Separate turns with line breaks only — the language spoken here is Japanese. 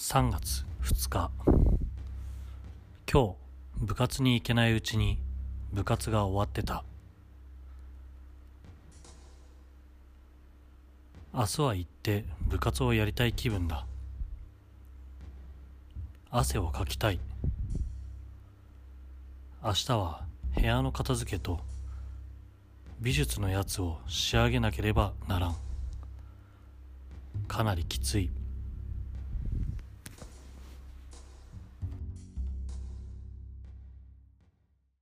3月2日。今日部活に行けないうちに部活が終わってた。明日は行って部活をやりたい気分だ。汗をかきたい。明日は部屋の片付けと美術のやつを仕上げなければならん。かなりきつい。